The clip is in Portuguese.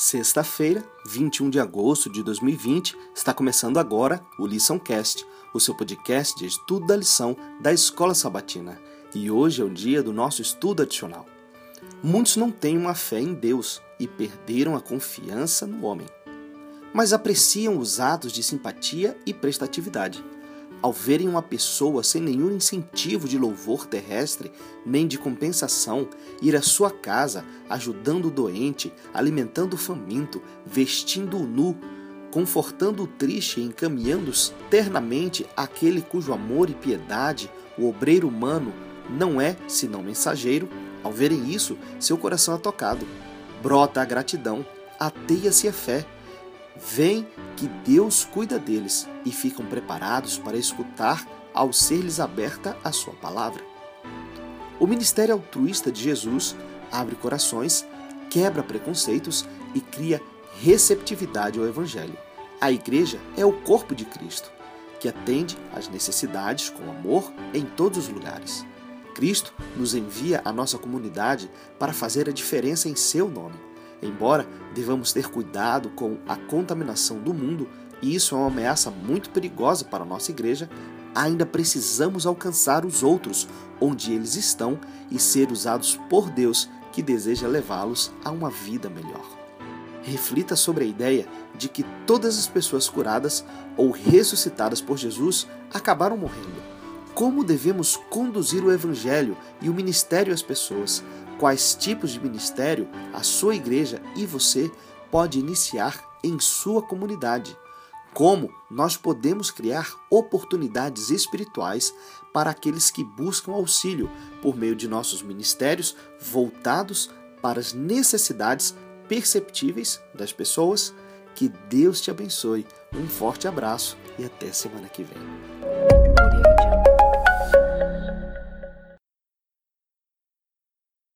Sexta-feira, 21 de agosto de 2020, está começando agora o Liçãocast, o seu podcast de estudo da lição da Escola Sabatina. E hoje é o dia do nosso estudo adicional. Muitos não têm uma fé em Deus e perderam a confiança no homem, mas apreciam os atos de simpatia e prestatividade ao verem uma pessoa sem nenhum incentivo de louvor terrestre nem de compensação ir à sua casa, ajudando o doente, alimentando o faminto, vestindo o nu, confortando o triste e encaminhando ternamente aquele cujo amor e piedade o obreiro humano não é senão mensageiro, ao verem isso, seu coração é tocado. Brota a gratidão, ateia-se a fé veem que Deus cuida deles e ficam preparados para escutar ao ser-lhes aberta a sua palavra. O ministério altruísta de Jesus abre corações, quebra preconceitos e cria receptividade ao Evangelho. A igreja é o corpo de Cristo, que atende às necessidades com amor em todos os lugares. Cristo nos envia à nossa comunidade para fazer a diferença em seu nome. Embora devamos ter cuidado com a contaminação do mundo, e isso é uma ameaça muito perigosa para a nossa igreja, ainda precisamos alcançar os outros onde eles estão e ser usados por Deus que deseja levá-los a uma vida melhor. Reflita sobre a ideia de que todas as pessoas curadas ou ressuscitadas por Jesus acabaram morrendo. Como devemos conduzir o Evangelho e o ministério às pessoas, quais tipos de ministério a sua igreja e você pode iniciar em sua comunidade. Como nós podemos criar oportunidades espirituais para aqueles que buscam auxílio por meio de nossos ministérios voltados para as necessidades perceptíveis das pessoas. Que Deus te abençoe. Um forte abraço e até semana que vem.